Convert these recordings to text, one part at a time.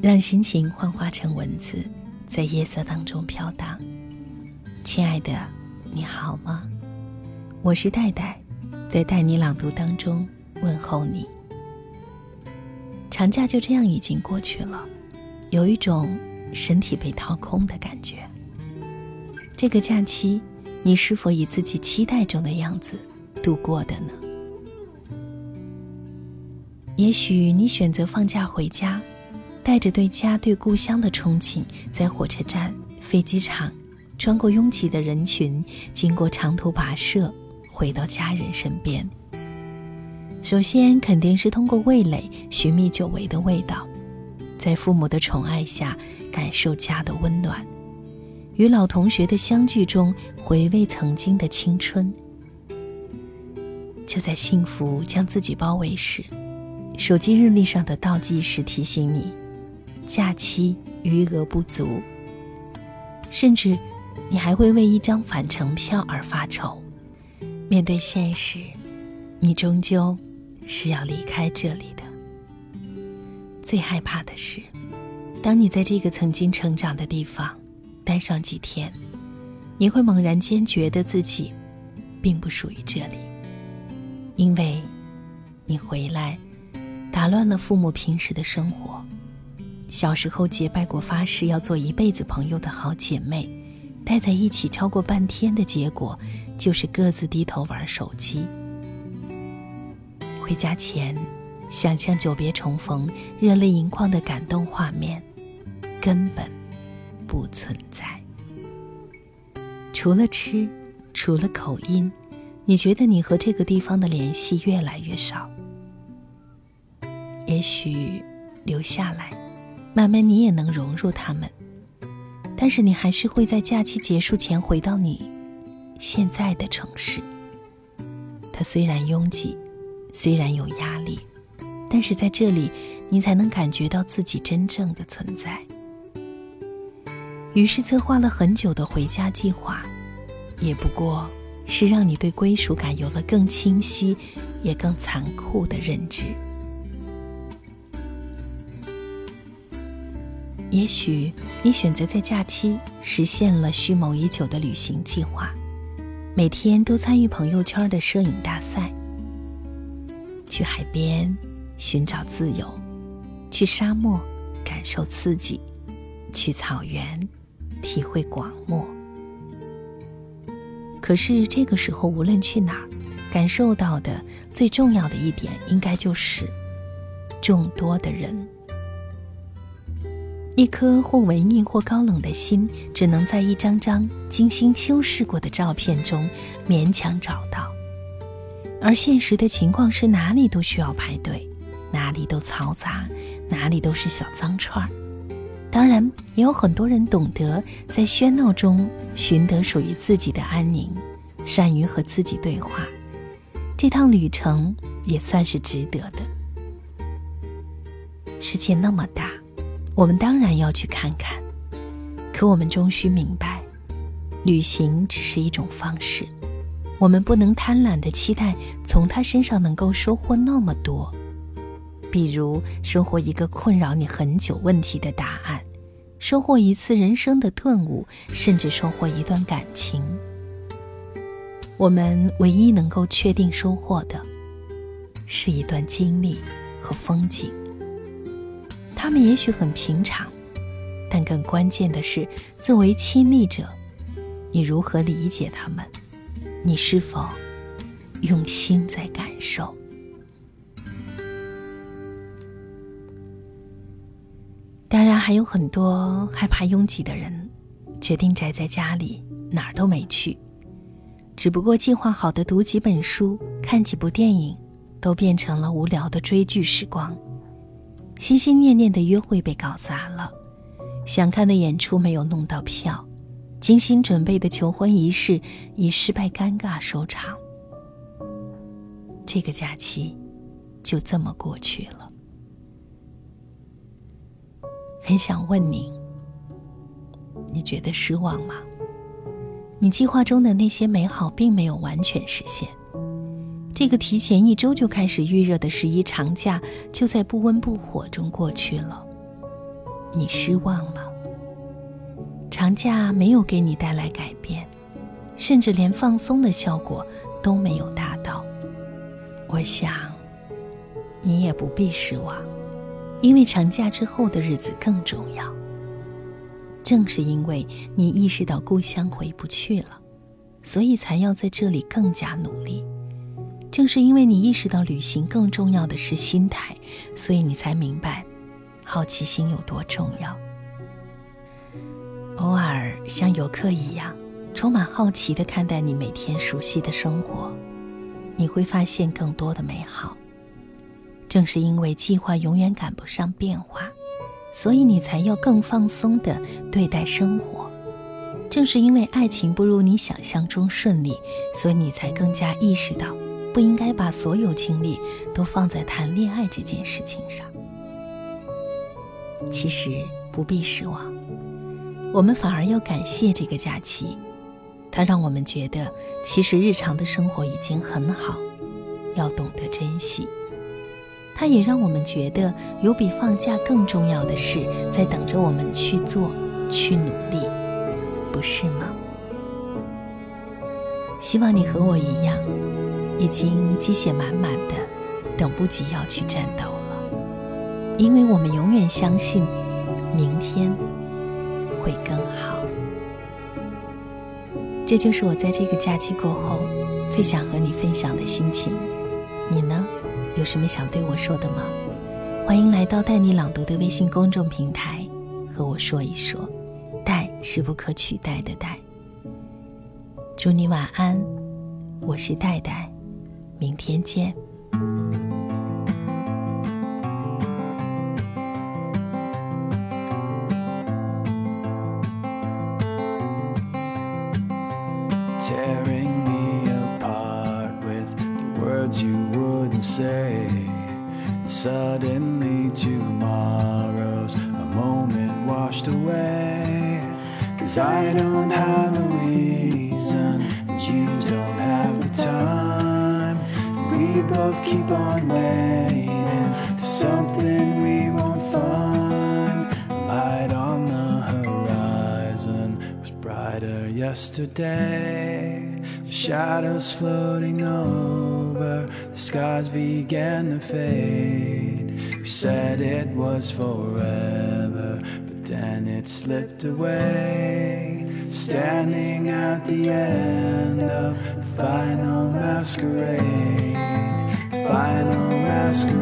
让心情幻化成文字，在夜色当中飘荡。亲爱的，你好吗？我是戴戴，在带你朗读当中问候你。长假就这样已经过去了，有一种身体被掏空的感觉。这个假期，你是否以自己期待中的样子度过的呢？也许你选择放假回家。带着对家、对故乡的憧憬，在火车站、飞机场，穿过拥挤的人群，经过长途跋涉，回到家人身边。首先，肯定是通过味蕾寻觅久违的味道，在父母的宠爱下，感受家的温暖；与老同学的相聚中，回味曾经的青春。就在幸福将自己包围时，手机日历上的倒计时提醒你。假期余额不足，甚至你还会为一张返程票而发愁。面对现实，你终究是要离开这里的。最害怕的是，当你在这个曾经成长的地方待上几天，你会猛然间觉得自己并不属于这里，因为你回来打乱了父母平时的生活。小时候结拜过发誓要做一辈子朋友的好姐妹，待在一起超过半天的结果，就是各自低头玩手机。回家前，想象久别重逢、热泪盈眶的感动画面，根本不存在。除了吃，除了口音，你觉得你和这个地方的联系越来越少。也许留下来。慢慢，你也能融入他们，但是你还是会在假期结束前回到你现在的城市。它虽然拥挤，虽然有压力，但是在这里，你才能感觉到自己真正的存在。于是，策划了很久的回家计划，也不过是让你对归属感有了更清晰，也更残酷的认知。也许你选择在假期实现了蓄谋已久的旅行计划，每天都参与朋友圈的摄影大赛，去海边寻找自由，去沙漠感受刺激，去草原体会广漠。可是这个时候，无论去哪儿，感受到的最重要的一点，应该就是众多的人。一颗或文艺或高冷的心，只能在一张张精心修饰过的照片中勉强找到。而现实的情况是，哪里都需要排队，哪里都嘈杂，哪里都是小脏串儿。当然，也有很多人懂得在喧闹中寻得属于自己的安宁，善于和自己对话。这趟旅程也算是值得的。世界那么大。我们当然要去看看，可我们终须明白，旅行只是一种方式，我们不能贪婪的期待从他身上能够收获那么多，比如收获一个困扰你很久问题的答案，收获一次人生的顿悟，甚至收获一段感情。我们唯一能够确定收获的，是一段经历和风景。他们也许很平常，但更关键的是，作为亲历者，你如何理解他们？你是否用心在感受？当然，还有很多害怕拥挤的人，决定宅在家里，哪儿都没去。只不过计划好的读几本书、看几部电影，都变成了无聊的追剧时光。心心念念的约会被搞砸了，想看的演出没有弄到票，精心准备的求婚仪式以失败尴尬收场。这个假期就这么过去了。很想问你，你觉得失望吗？你计划中的那些美好并没有完全实现。这个提前一周就开始预热的十一长假，就在不温不火中过去了。你失望了。长假没有给你带来改变，甚至连放松的效果都没有达到。我想，你也不必失望，因为长假之后的日子更重要。正是因为你意识到故乡回不去了，所以才要在这里更加努力。正是因为你意识到旅行更重要的是心态，所以你才明白好奇心有多重要。偶尔像游客一样，充满好奇地看待你每天熟悉的生活，你会发现更多的美好。正是因为计划永远赶不上变化，所以你才要更放松地对待生活。正是因为爱情不如你想象中顺利，所以你才更加意识到。不应该把所有精力都放在谈恋爱这件事情上。其实不必失望，我们反而要感谢这个假期，它让我们觉得其实日常的生活已经很好，要懂得珍惜。它也让我们觉得有比放假更重要的事在等着我们去做、去努力，不是吗？希望你和我一样。已经积血满满的，等不及要去战斗了，因为我们永远相信，明天会更好。这就是我在这个假期过后最想和你分享的心情。你呢，有什么想对我说的吗？欢迎来到带你朗读的微信公众平台，和我说一说。带是不可取代的带。祝你晚安，我是戴戴。明天见。Tearing me apart with the words you wouldn't say. And suddenly tomorrow's a moment washed away. Cause I don't have Both keep on waiting for something we won't find. Light on the horizon was brighter yesterday. Shadows floating over, the skies began to fade. We said it was forever, but then it slipped away. Standing at the end of the final masquerade, final masquerade.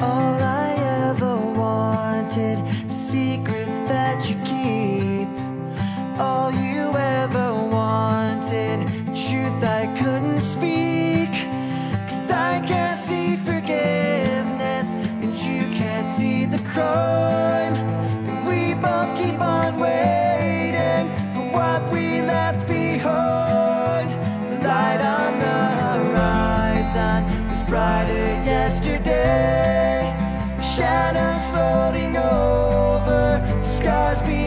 All I ever wanted, secrets that you keep. All you ever wanted, truth I couldn't. Cause I can't see forgiveness, and you can't see the cross. Shadows floating over The scars behind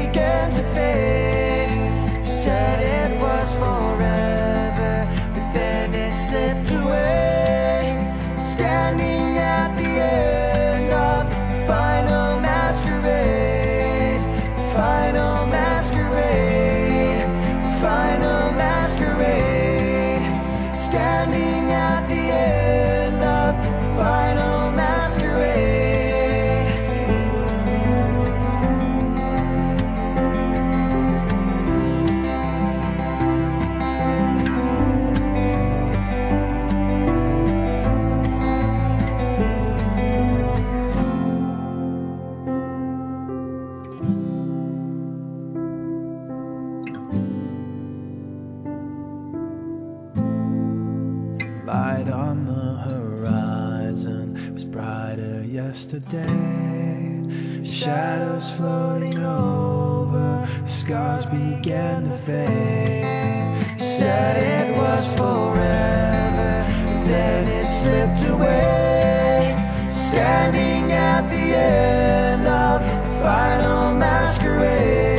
scars began to fade. Said it was forever, but then it slipped away. Standing at the end of the final masquerade.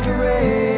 masquerade.